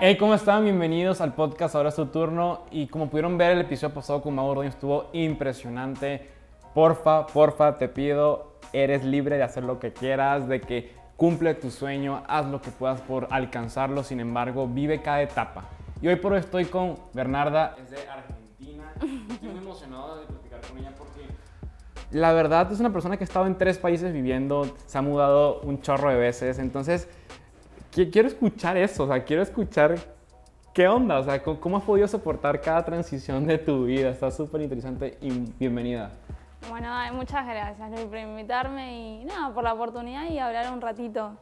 Hey, ¿cómo están? Bienvenidos al podcast Ahora es tu turno. Y como pudieron ver, el episodio pasado con Mauro estuvo impresionante. Porfa, porfa, te pido, eres libre de hacer lo que quieras, de que cumple tu sueño, haz lo que puedas por alcanzarlo. Sin embargo, vive cada etapa. Y hoy por hoy estoy con Bernarda, es de Argentina. Estoy muy emocionado de platicar con ella porque la verdad es una persona que ha estado en tres países viviendo, se ha mudado un chorro de veces. Entonces, quiero escuchar eso, o sea, quiero escuchar qué onda, o sea, cómo, has podido soportar cada transición de tu vida. Está súper interesante y bienvenida. Bueno, muchas gracias Luis por invitarme y nada, por la oportunidad y hablar un ratito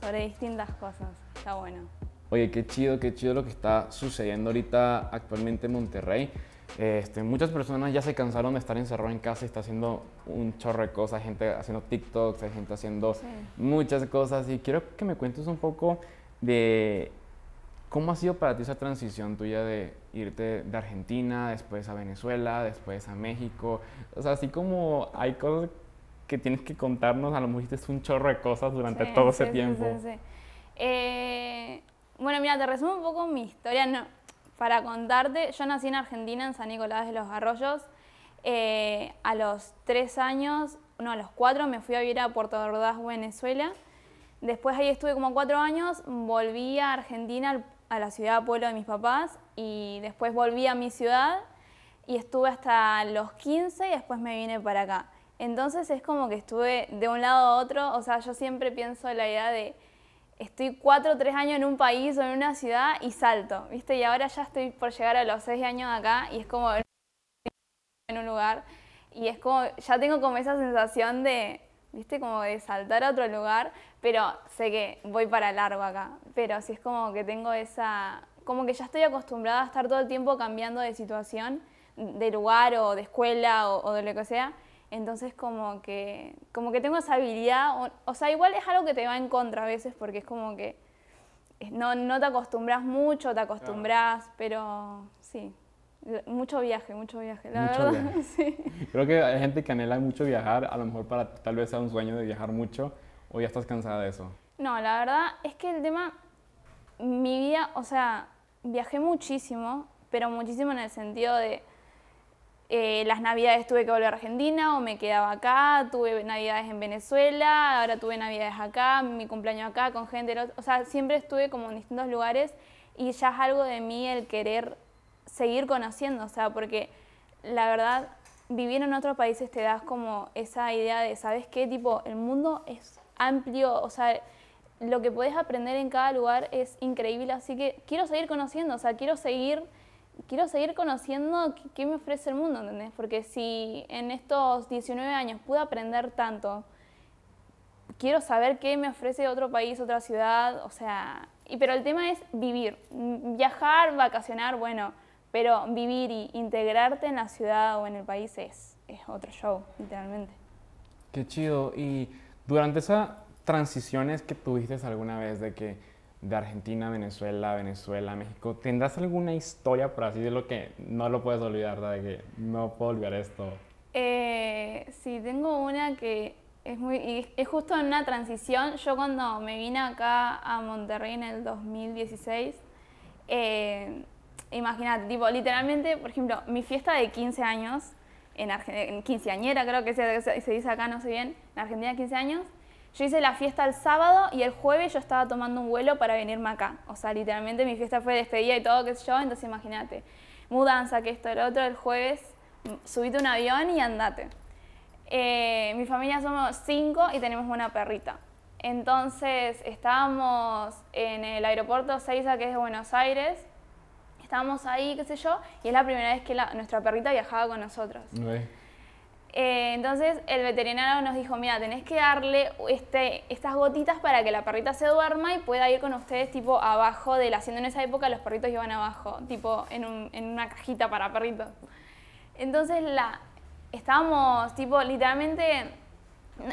sobre distintas cosas. Está bueno. Oye, qué chido, qué chido lo que está sucediendo ahorita actualmente en Monterrey. Este, muchas personas ya se cansaron de estar encerrados en casa y está haciendo un chorro de cosas, hay gente haciendo TikToks, hay gente haciendo muchas cosas y quiero que me cuentes un poco de cómo ha sido para ti esa transición tuya de irte de Argentina, después a Venezuela, después a México, o sea, así como hay cosas que tienes que contarnos, a lo mejor hiciste un chorro de cosas durante todo ese tiempo. Eh, bueno, mira, te resumo un poco mi historia. No, para contarte, yo nací en Argentina, en San Nicolás de los Arroyos. Eh, a los tres años, no, a los cuatro me fui a vivir a Puerto Ordaz, Venezuela. Después ahí estuve como cuatro años, volví a Argentina, a la ciudad pueblo de mis papás, y después volví a mi ciudad y estuve hasta los 15 y después me vine para acá. Entonces es como que estuve de un lado a otro, o sea, yo siempre pienso en la idea de estoy cuatro o tres años en un país o en una ciudad y salto, ¿viste? Y ahora ya estoy por llegar a los seis años acá y es como en un lugar y es como, ya tengo como esa sensación de, ¿viste? Como de saltar a otro lugar, pero sé que voy para largo acá, pero sí es como que tengo esa, como que ya estoy acostumbrada a estar todo el tiempo cambiando de situación, de lugar o de escuela o de lo que sea, entonces como que, como que tengo esa habilidad, o, sea, igual es algo que te va en contra a veces porque es como que no, no te acostumbras mucho, te acostumbras, pero sí, mucho viaje, mucho viaje, la verdad. Sí. Creo que hay gente que anhela mucho viajar, a lo mejor para tal vez sea un sueño de viajar mucho, o ya estás cansada de eso. No, la verdad es que el tema, mi vida, o sea, viajé muchísimo, pero muchísimo en el sentido de eh, las navidades tuve que volver a Argentina o me quedaba acá, tuve navidades en Venezuela, ahora tuve navidades acá, mi cumpleaños acá con gente, o sea, siempre estuve como en distintos lugares y ya es algo de mí el querer seguir conociendo, o sea, porque la verdad, vivir en otros países te das como esa idea de, ¿sabes qué? Tipo, el mundo es amplio, o sea, lo que puedes aprender en cada lugar es increíble, así que quiero seguir conociendo, o sea, quiero seguir quiero seguir conociendo qué, me ofrece el mundo, ¿entendés? Porque si en estos 19 años pude aprender tanto, quiero saber qué me ofrece otro país, otra ciudad, o sea, y, pero el tema es vivir, viajar, vacacionar, bueno, pero vivir y integrarte en la ciudad o en el país es, es otro show, literalmente. Qué chido. Y durante esas transiciones que tuviste alguna vez de que de Argentina, Venezuela, Venezuela, México, ¿tendrás alguna historia, por así decirlo, que no lo puedes olvidar, de que no puedo olvidar esto? Eh, sí, tengo una que es muy, es justo en una transición. Yo cuando me vine acá a Monterrey en el 2016, eh, imagínate, tipo, literalmente, por ejemplo, mi fiesta de 15 años, en, en quinceañera creo que se, se, dice acá, no sé bien, en Argentina 15 años, yo hice la fiesta el sábado y el jueves yo estaba tomando un vuelo para venirme acá. O sea, literalmente mi fiesta fue despedida y todo, qué sé yo, entonces imagínate. Mudanza, que esto, lo otro, el jueves subite un avión y andate. Eh, mi familia somos cinco y tenemos una perrita. Entonces estábamos en el aeropuerto Seiza, que es de Buenos Aires. Estábamos ahí, qué sé yo, y es la primera vez que nuestra perrita viajaba con nosotros. Eh, entonces el veterinario nos dijo, mira, tenés que darle este, estas gotitas para que la perrita se duerma y pueda ir con ustedes tipo abajo de la. En esa época los perritos iban abajo, tipo en, en una cajita para perritos. Entonces la, estábamos tipo literalmente,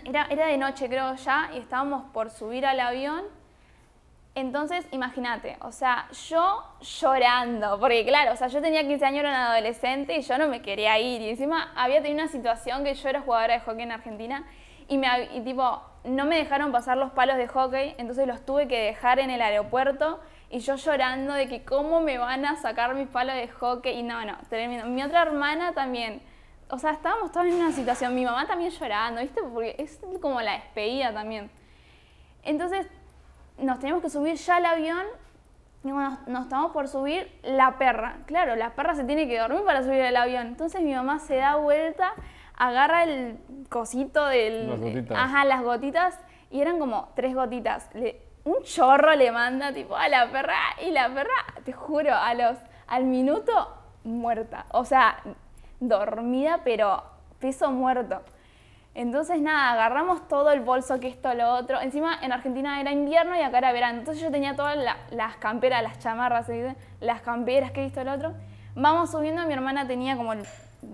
era, era de noche creo ya, y estábamos por subir al avión entonces, imagínate, o sea, yo llorando, porque claro, o sea, yo tenía 15 años, era un adolescente y yo no me quería ir. Y encima había tenido una situación que yo era jugadora de hockey en Argentina y, me, y tipo, no me dejaron pasar los palos de hockey, entonces los tuve que dejar en el aeropuerto y yo llorando de que cómo me van a sacar mis palos de hockey y no, no, termino. Mi otra hermana también, o sea, estábamos en una situación, mi mamá también llorando, ¿viste? Porque es como la despedida también. Entonces nos teníamos que subir ya al avión y cuando nos, estamos por subir, la perra, claro, la perra se tiene que dormir para subir al avión. Entonces mi mamá se da vuelta, agarra el cosito del... Las gotitas. Ajá, las gotitas y eran como tres gotitas. Le, un chorro le manda tipo a la perra y la perra, te juro, a los, al minuto muerta. O sea, dormida pero peso muerto. Entonces nada, agarramos todo el bolso, que esto, lo otro. Encima en Argentina era invierno y acá era verano. Entonces yo tenía todas las camperas, las chamarras, las camperas, que esto, lo otro. Vamos subiendo, mi hermana tenía como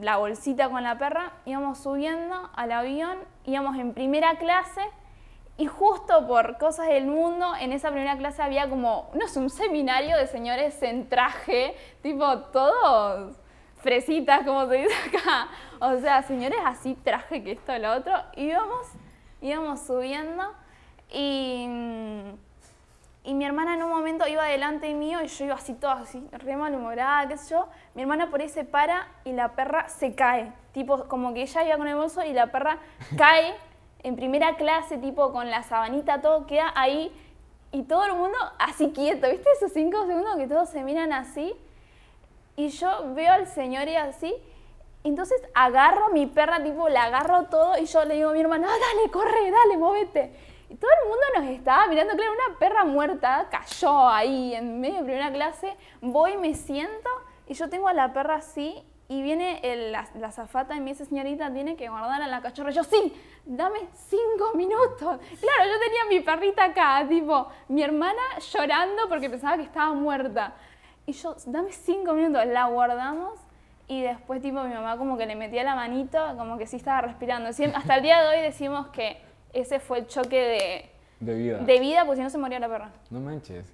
la bolsita con la perra. Íbamos subiendo al avión, íbamos en primera clase y justo por cosas del mundo, en esa primera clase había como, no sé, un seminario de señores en traje, tipo todos fresitas, como se dice acá. O sea, señores así traje que esto, lo otro. Íbamos, íbamos subiendo y, y mi hermana en un momento iba delante mío y yo iba así toda así, re malhumorada, qué sé yo. Mi hermana por ahí se para y la perra se cae. Tipo, como que ella iba con el bolso y la perra cae en primera clase, tipo con la sabanita, todo queda ahí y todo el mundo así quieto, ¿viste? Esos cinco segundos que todos se miran así. Y yo veo al señor y así, entonces agarro a mi perra, tipo, la agarro todo y yo le digo a mi hermano, ah, dale, corre, dale, móvete. Y todo el mundo nos estaba mirando, claro, una perra muerta cayó ahí en medio de primera clase, voy, me siento y yo tengo a la perra así y viene la, zafata y me dice, señorita, tiene que guardar a la cachorra. yo, sí, dame cinco minutos. Claro, yo tenía mi perrita acá, tipo, mi hermana llorando porque pensaba que estaba muerta. Y yo, dame cinco minutos, la guardamos y después tipo mi mamá como que le metía la manito, como que sí estaba respirando. hasta el día de hoy decimos que ese fue el choque de, de vida. De vida, pues si no se moría la perra. No manches.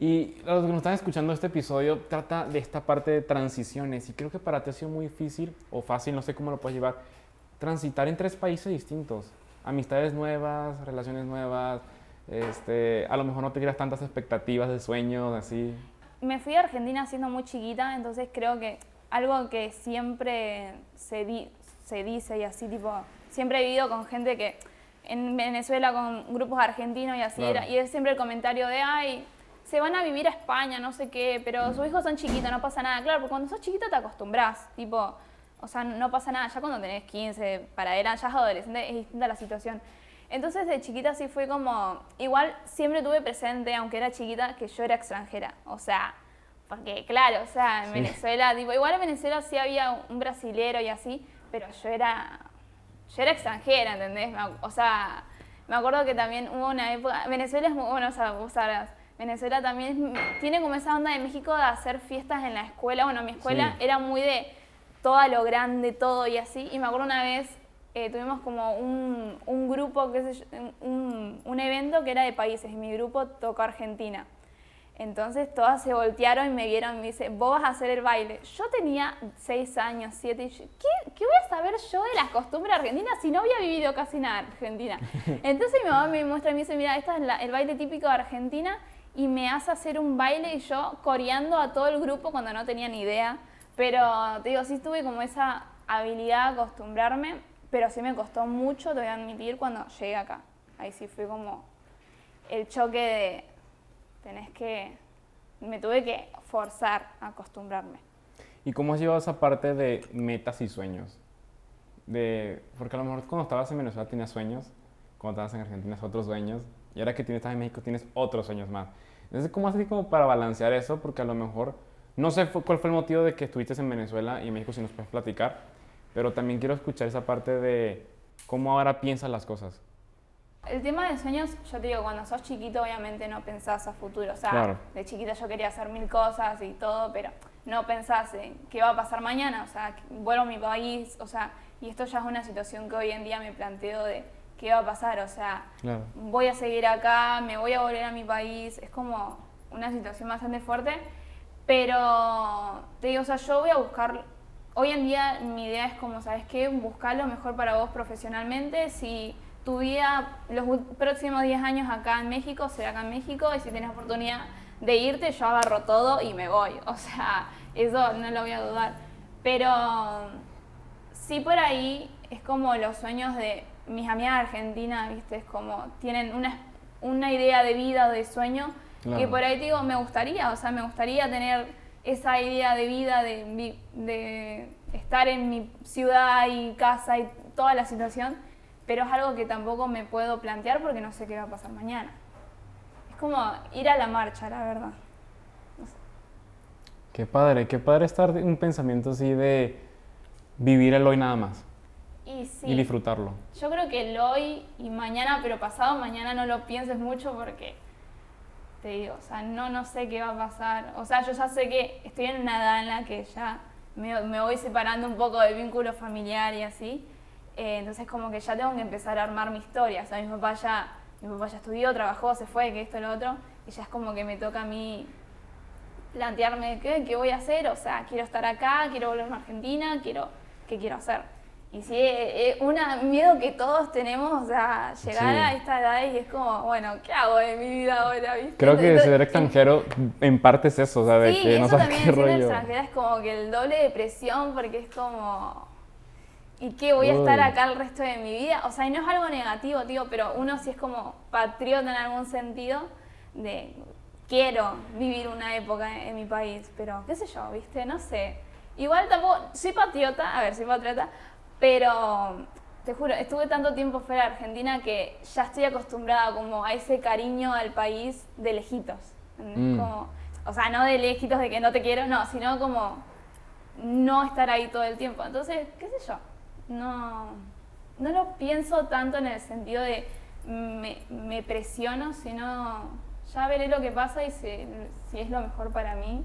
Y los que nos están escuchando este episodio trata de esta parte de transiciones y creo que para ti ha sido muy difícil o fácil, no sé cómo lo puedes llevar, transitar en tres países distintos, amistades nuevas, relaciones nuevas, este, a lo mejor no te quieras tantas expectativas de sueños, así. Me fui a Argentina siendo muy chiquita, entonces creo que algo que siempre se, se dice y así, tipo, siempre he vivido con gente que en Venezuela con grupos argentinos y así, era, y es siempre el comentario de, ay, se van a vivir a España, no sé qué, pero sus hijos son chiquitos, no pasa nada. Claro, porque cuando sos chiquito te acostumbras, tipo, o sea, no pasa nada. Ya cuando tenés 15, para era, ya es adolescente, es distinta la situación. Entonces de chiquita sí fue como, igual siempre tuve presente, aunque era chiquita, que yo era extranjera. O sea, porque claro, o sea, en Venezuela, tipo, igual en Venezuela sí había un brasilero y así, pero yo era, yo era extranjera, ¿entendés? O sea, me acuerdo que también hubo una época, Venezuela es muy, bueno, o sea, vos sabrás, Venezuela también tiene como esa onda de México de hacer fiestas en la escuela. Bueno, mi escuela era muy de todo a lo grande, todo y así. Y me acuerdo una vez eh, tuvimos como un, un grupo, qué un, un, evento que era de países y mi grupo tocó Argentina. Entonces todas se voltearon y me vieron y me dice, vos vas a hacer el baile. Yo tenía seis años, siete, y yo, ¿qué, ¿qué, voy a saber yo de las costumbres argentinas si no había vivido casi nada en Argentina? Entonces mi mamá me muestra y me dice, mira, este es el baile típico de Argentina y me hace hacer un baile y yo coreando a todo el grupo cuando no tenía ni idea. Pero te digo, sí tuve como esa habilidad de acostumbrarme, pero sí me costó mucho, te voy a admitir, cuando llegué acá. Ahí sí fue como el choque de, tenés que, me tuve que forzar a acostumbrarme. ¿Y cómo has llevado esa parte de metas y sueños? De, porque a lo mejor cuando estabas en Venezuela tenías sueños, cuando estabas en Argentina otros sueños, y ahora que estás en México tienes otros sueños más. Entonces, ¿cómo haces como para balancear eso? Porque a lo mejor, no sé cuál fue el motivo de que estuviste en Venezuela y en México, si nos puedes platicar, pero también quiero escuchar esa parte de cómo ahora piensas las cosas. El tema de sueños, yo te digo, cuando sos chiquito obviamente no pensás a futuro. O sea, de chiquita yo quería hacer mil cosas y todo, pero no pensás en qué va a pasar mañana. O sea, vuelvo a mi país, o sea, y esto ya es una situación que hoy en día me planteo de qué va a pasar, o sea, voy a seguir acá, me voy a volver a mi país, es como una situación bastante fuerte, pero te digo, o sea, yo voy a buscar, hoy en día mi idea es como, ¿sabes qué? Buscar lo mejor para vos profesionalmente, si tu vida, los próximos 10 años acá en México, será acá en México, y si tienes oportunidad de irte, yo agarro todo y me voy. O sea, eso no lo voy a dudar. Pero sí por ahí es como los sueños de mis amigas argentinas, ¿viste? Es como tienen una, una idea de vida o de sueño que por ahí te digo, me gustaría, o sea, me gustaría tener esa idea de vida, de, estar en mi ciudad y casa y toda la situación, pero es algo que tampoco me puedo plantear porque no sé qué va a pasar mañana. Es como ir a la marcha, la verdad. Qué padre, qué padre estar en un pensamiento así de vivir el hoy nada más Y sí. y disfrutarlo. Yo creo que el hoy y mañana, pero pasado mañana no lo pienses mucho porque te digo, o sea, no, no sé qué va a pasar. O sea, yo ya sé que estoy en una edad en la que ya me, me voy separando un poco del vínculo familiar y así. Eh, entonces como que ya tengo que empezar a armar mi historia. O sea, mi papá ya, mi papá ya estudió, trabajó, se fue, que esto, lo otro. Y ya es como que me toca a mí plantearme qué, qué voy a hacer. O sea, quiero estar acá, quiero volverme a Argentina, quiero, ¿qué quiero hacer? Y sí, es un miedo que todos tenemos, sea, llegar Sí. a esta edad y es como, bueno, ¿qué hago de mi vida ahora? ¿viste? Creo que Entonces, ser extranjero en parte es eso, o sea, de Sí, que no eso sabes también qué rollo. extranjera es como que el doble de presión porque es como, ¿y qué? ¿Voy a estar acá el resto de mi vida? O sea, y no es algo negativo, tío, pero uno sí es como patriota en algún sentido de quiero vivir una época en mi país, pero qué sé yo, ¿viste? No sé. Igual tampoco, soy patriota, a ver, soy patriota, pero te juro, estuve tanto tiempo fuera de Argentina que ya estoy acostumbrada como a ese cariño al país de lejitos. Mm. Como, o sea, no de lejitos de que no te quiero, no, sino como no estar ahí todo el tiempo. Entonces, qué sé yo, no, no lo pienso tanto en el sentido de me, me presiono, sino ya veré lo que pasa y si, si es lo mejor para mí,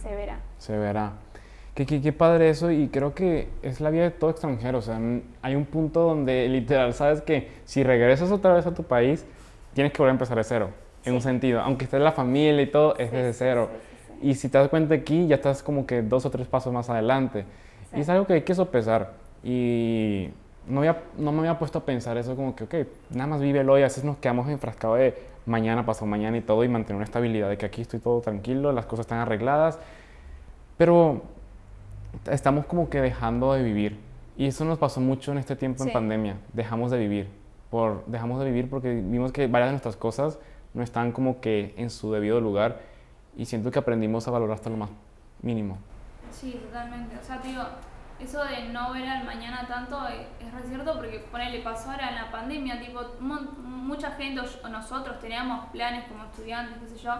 se verá. Se verá. Qué, qué, qué padre eso y creo que es la vida de todo extranjero. O sea, hay un punto donde literal sabes que si regresas otra vez a tu país, tienes que volver a empezar de cero, en un Sí. sentido. Aunque estés la familia y todo, es Sí, desde sí, cero. sí, sí, sí. Y si te das cuenta aquí, ya estás como que dos o tres pasos más adelante. Sí. Y es algo que hay que sopesar. Y no, había, no me había puesto a pensar eso como que, ok, nada más vive el hoy. A veces nos quedamos enfrascados de mañana, pasado mañana y todo y mantener una estabilidad de que aquí estoy todo tranquilo, las cosas están arregladas. Pero estamos como que dejando de vivir. Y eso nos pasó mucho en este tiempo en Sí. pandemia. Dejamos de vivir. Por, dejamos de vivir porque vimos que varias de nuestras cosas no están como que en su debido lugar. Y siento que aprendimos a valorar hasta lo más mínimo. Sí, totalmente. O sea, te digo, eso de no ver al mañana tanto es, re cierto porque ponele pasó ahora en la pandemia, tipo, mucha gente o nosotros teníamos planes como estudiantes, qué sé yo,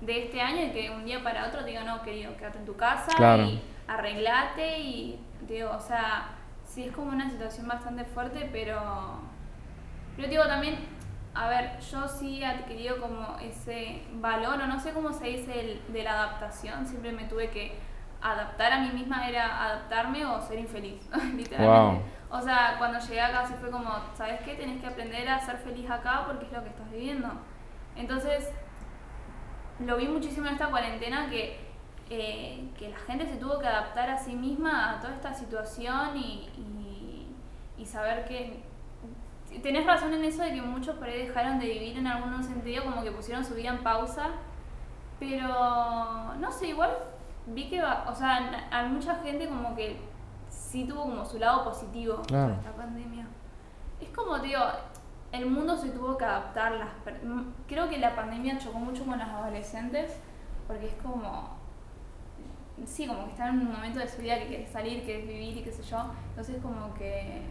de este año y que un día para otro te digo, no, querido, quédate en tu casa Claro. y arreglate y digo, o sea, sí es como una situación bastante fuerte, pero pero digo también, a ver, yo sí he adquirido como ese valor, o no sé cómo se dice, el, de la adaptación. Siempre me tuve que adaptar a mí misma, era adaptarme o ser infeliz, literalmente. O sea, cuando llegué acá sí fue como, ¿sabes qué? Tenés que aprender a ser feliz acá porque es lo que estás viviendo. Entonces, lo vi muchísimo en esta cuarentena que, eh, que la gente se tuvo que adaptar a sí misma a toda esta situación y, y, y saber que tenés razón en eso de que muchos por ahí dejaron de vivir en algún sentido, como que pusieron su vida en pausa, pero no sé, igual vi que, va- o sea, a mucha gente como que sí tuvo como su lado positivo Claro. esta pandemia. Es como, digo, el mundo se tuvo que adaptar. Las Creo que la pandemia chocó mucho con los adolescentes porque es como, sí, como que están en un momento de su vida que querés salir, querés vivir y qué sé yo. Entonces como que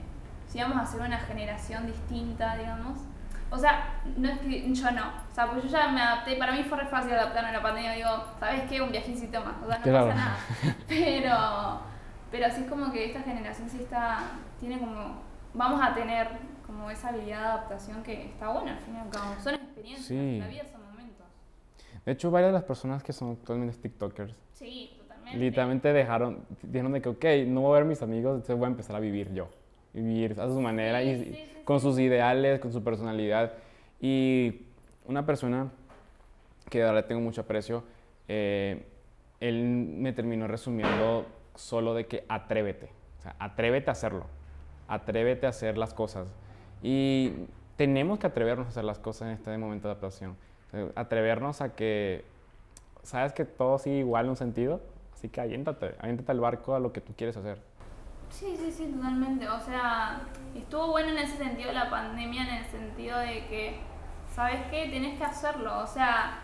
si vamos a ser una generación distinta, digamos. O sea, no es que yo no. O sea, pues yo ya me adapté. Para mí fue re fácil adaptarme a la pandemia. Digo, ¿sabes qué? Un viajecito más. O sea, no Claro. pasa nada. Pero, pero sí es como que esta generación sí está, tiene como, vamos a tener como esa habilidad de adaptación que está buena al fin y al cabo. Son experiencias. Sí. La vida son momentos. De hecho, varias de las personas que son actualmente TikTokers Sí, totalmente. literalmente dejaron, dijeron de que, ok, no voy a ver a mis amigos, entonces voy a empezar a vivir yo. Vivir a su manera Sí, y sí, con sus ideales, con su personalidad. Y una persona que ahora tengo mucho aprecio, eh, él me terminó resumiendo solo de que atrévete. O sea, atrévete a hacerlo. Atrévete a hacer las cosas. Y tenemos que atrevernos a hacer las cosas en este momento de adaptación. Atrevernos a que, sabes que todo sigue igual en un sentido, así que aviéntate, aviéntate al barco a lo que tú quieres hacer. Sí, sí, sí, totalmente. O sea, estuvo bueno en ese sentido la pandemia, en el sentido de que, ¿sabes qué? Tienes que hacerlo. O sea,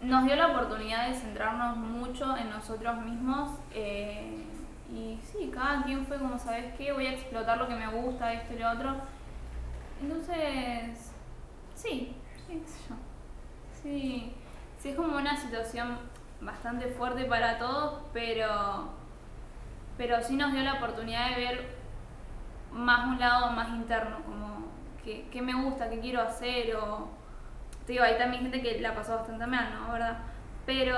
nos dio la oportunidad de centrarnos mucho en nosotros mismos. Eh, y sí, cada quien fue como, ¿sabes qué? Voy a explotar lo que me gusta, esto y lo otro. Entonces, sí, sí, Sí, sí, es como una situación bastante fuerte para todos, pero, pero sí nos dio la oportunidad de ver más un lado más interno, como qué, me gusta, qué quiero hacer, o te digo, hay también gente que la pasó bastante mal, ¿no? ¿Verdad? Pero,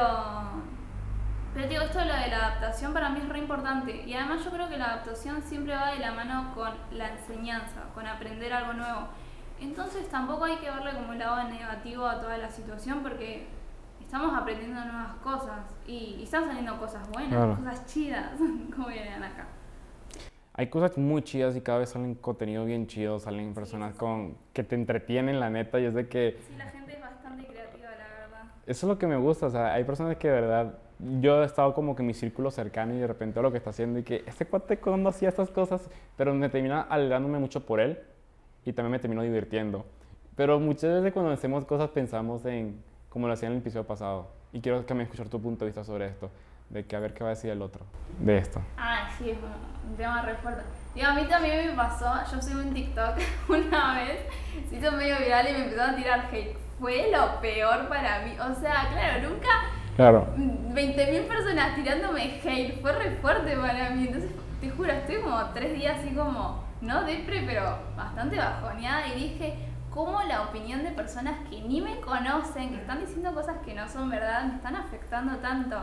pero digo, esto de lo de la adaptación para mí es re importante. Y además yo creo que la adaptación siempre va de la mano con la enseñanza, con aprender algo nuevo. Entonces tampoco hay que verle como un lado negativo a toda la situación porque estamos aprendiendo nuevas cosas y, están saliendo cosas buenas, cosas chidas, como vienen acá. Hay cosas muy chidas y cada vez salen contenido bien chido, salen personas con que te entretienen la neta y es de que... Sí, la gente es bastante creativa, la verdad. Eso es lo que me gusta, o sea, hay personas que de verdad yo he estado como que en mi círculo cercano y de repente lo que está haciendo y que este cuate cuando hacía estas cosas, pero me termina alegrándome mucho por él y también me termino divirtiendo. Pero muchas veces cuando hacemos cosas pensamos en como lo hacía en el episodio pasado. Y quiero me escuchar tu punto de vista sobre esto, de que a ver qué va a decir el otro de esto. Ah, sí, es un tema re fuerte. A mí también me pasó, yo subí un TikTok una vez, se hizo medio viral y me empezaron a tirar hate. Fue lo peor para mí. O sea, claro, nunca Claro. 20.000 personas tirándome hate, fue re fuerte para mí. Entonces, te juro, estoy como tres días así como, no depre, pero bastante bajoneada y dije, ¿cómo la opinión de personas que ni me conocen, que están diciendo cosas que no son verdad, me están afectando tanto?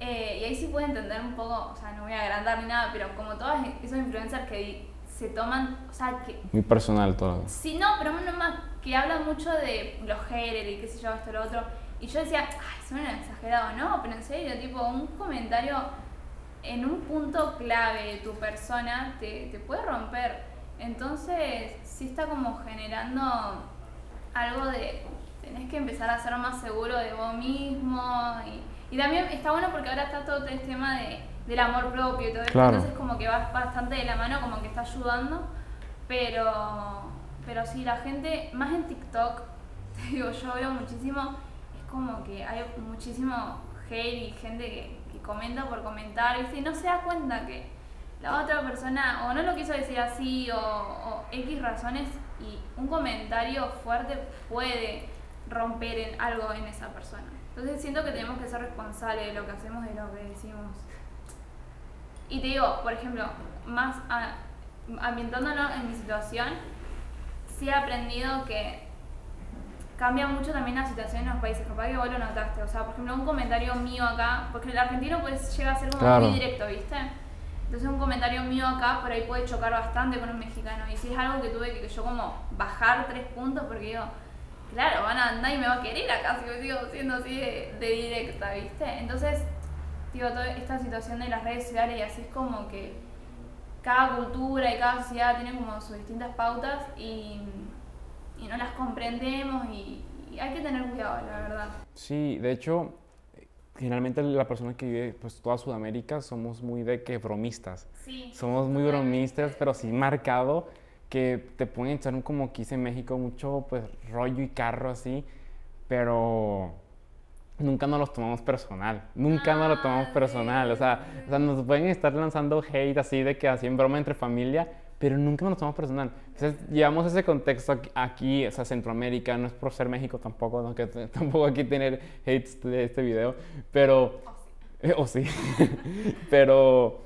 Eh, y ahí sí puedo entender un poco, o sea, no voy a agrandar ni nada, pero como todas esos influencers que se toman, o sea, que... Muy personal todo. Sí, no, pero más que hablan mucho de los haters y qué sé yo, esto, lo otro y yo decía, ay, son exagerado, no, pero en serio, tipo, un comentario en un punto clave de tu persona te, te puede romper. Entonces, sí está como generando algo de, tenés que empezar a ser más seguro de vos mismo. Y, y también está bueno porque ahora está todo este tema de, del amor propio y todo eso. Entonces, como que vas bastante de la mano, como que está ayudando. Pero, pero sí, la gente, más en TikTok, te digo, yo veo muchísimo como que hay muchísimo hate y gente que, comenta por comentar y no se da cuenta que la otra persona o no lo quiso decir así o, X razones y un comentario fuerte puede romper en algo en esa persona. Entonces siento que tenemos que ser responsables de lo que hacemos y de lo que decimos. Y te digo, por ejemplo, más ambientándolo en mi situación, sí he aprendido que cambia mucho también la situación en los países, capaz que vos lo notaste. O sea, por ejemplo, un comentario mío acá, porque el argentino pues llega a ser como muy directo, ¿viste? Entonces un comentario mío acá por ahí puede chocar bastante con un mexicano. Y si es algo que tuve que yo como bajar tres puntos porque digo, claro, van a andar y me va a querer acá si yo sigo siendo así de, de directa, ¿viste? Entonces, digo, toda esta situación de las redes sociales y así es como que cada cultura y cada sociedad tiene como sus distintas pautas y y no las comprendemos y, hay que tener cuidado, la verdad. Sí, de hecho, generalmente la persona que vive pues toda Sudamérica somos muy de que bromistas. Sí. Somos muy bromistas, pero sí marcado que te pueden echar un como quise en México mucho pues rollo y carro así, pero nunca nos los tomamos personal, nunca nos lo tomamos ah, personal, o sea, o sea, nos pueden estar lanzando hate así de que así en broma entre familia, pero nunca nos lo tomamos personal. Entonces, llevamos ese contexto aquí, o sea, Centroamérica, no es por ser México tampoco, ¿no? que tampoco aquí tener hates de este video, pero... O sí. pero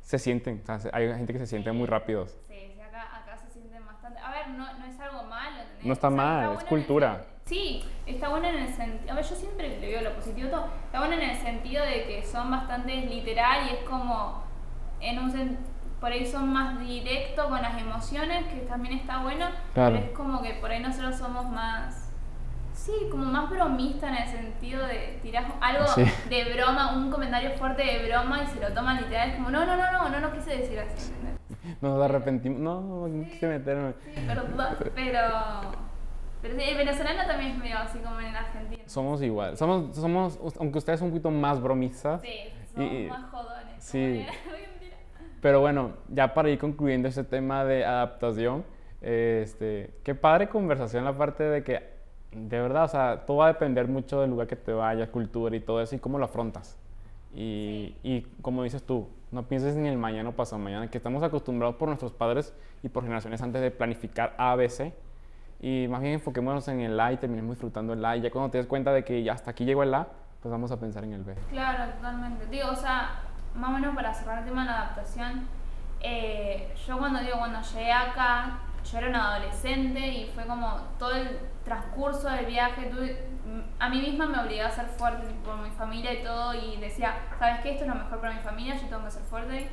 se sienten, o sea, hay gente que se siente muy rápidos. Sí, sí acá, acá, se sienten bastante. A ver, no, no es algo malo. No está mal, es cultura. sí, está bueno en el sentido. A ver, yo siempre le veo lo positivo todo. Está bueno en el sentido de que son bastante literal y es como en un sentido por ahí son más directos con las emociones, que también está bueno, pero es como que por ahí nosotros somos más, sí, como más bromista en el sentido de tirar algo de broma, un comentario fuerte de broma y se lo toman literal, es como, no, no, no, no, no, no quise decir así, Nos arrepentimos. No, no quise meterme. Sí, perdón, pero... Pero sí, el venezolano también es medio así como en Argentina. Somos igual. Somos, somos, aunque ustedes son un poquito más bromistas. Sí, somos Y- más jodones. sí. Pero bueno, ya para ir concluyendo este tema de adaptación, este, qué padre conversación la parte de que, de verdad, o sea, todo va a depender mucho del lugar que te vayas, cultura y todo eso, y cómo lo afrontas. Y, y como dices tú, no pienses en el mañana o pasado mañana, que estamos acostumbrados por nuestros padres y por generaciones antes de planificar A, B, C, y más bien enfoquémonos en el A y terminemos disfrutando el A, y ya cuando te des cuenta de que hasta aquí llegó el A, pues vamos a pensar en el B. Claro, totalmente. Digo, o sea, más o menos para cerrar el tema de la adaptación, eh, yo cuando digo, cuando llegué acá, yo era una adolescente y fue como todo el transcurso del viaje, tuve- a mí misma me obligué a ser fuerte por mi familia y todo y decía, ¿sabes qué? Esto es lo mejor para mi familia, yo tengo que ser fuerte.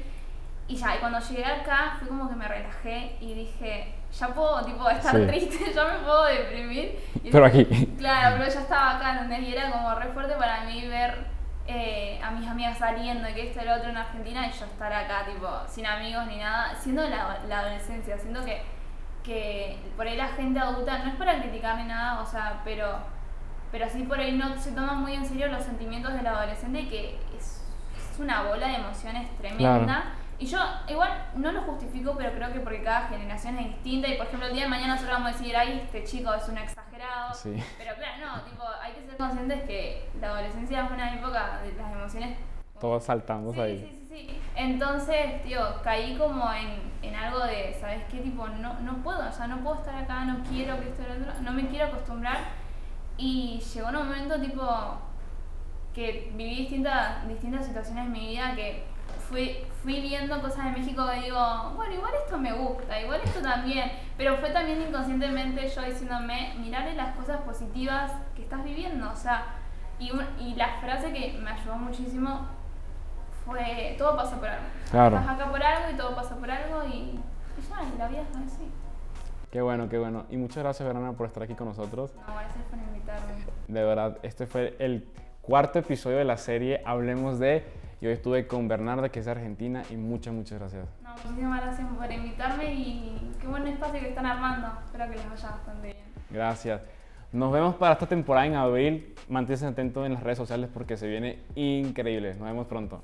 Y ya, y cuando llegué acá fue como que me relajé y dije, ya puedo tipo estar Sí. triste, ya me puedo deprimir. Y Pero aquí. Claro, pero yo estaba acá, ¿entendés? Y era como re fuerte para mí ver eh, a mis amigas saliendo y que esto y lo otro en Argentina y yo estar acá, tipo, sin amigos ni nada, siendo la, la adolescencia, siendo que, que por ahí la gente adulta, no es para criticar ni nada, o sea, pero, pero sí por ahí no se toman muy en serio los sentimientos del adolescente que es, es una bola de emociones tremenda. Y yo igual no lo justifico, pero creo que porque cada generación es distinta y por ejemplo el día de mañana nosotros vamos a decir, ay, este chico es un exagerado. Sí. Pero claro, no, tipo, hay que ser conscientes que la adolescencia es una época de las emociones. Todos saltamos Sí, ahí. sí, sí, sí. Entonces, tío, caí como en, en algo de, ¿sabes qué? Tipo, no, no puedo, o sea, no puedo estar acá, no quiero que esto y lo otro, no me quiero acostumbrar. Y llegó un momento, tipo, que viví distintas, distintas situaciones en mi vida que fui, fui viendo cosas de México que digo, bueno, igual esto me gusta, igual esto también, pero fue también inconscientemente yo diciéndome, mirarle las cosas positivas que estás viviendo, o sea, y, un- y la frase que me ayudó muchísimo fue, todo pasa por algo. Claro. Estás acá por algo y todo pasa por algo y, y ya, y la vida es así. Qué bueno, qué bueno. Y muchas gracias, Verona, por estar aquí con nosotros. No, gracias por invitarme. De verdad, este fue el cuarto episodio de la serie Hablemos de. Y hoy estuve con Bernarda, que es Argentina, y muchas, muchas gracias. No, muchísimas gracias por invitarme y qué buen espacio que están armando. Espero que les vaya bastante bien. Gracias. Nos vemos para esta temporada en abril. Manténganse atentos en las redes sociales porque se viene increíble. Nos vemos pronto.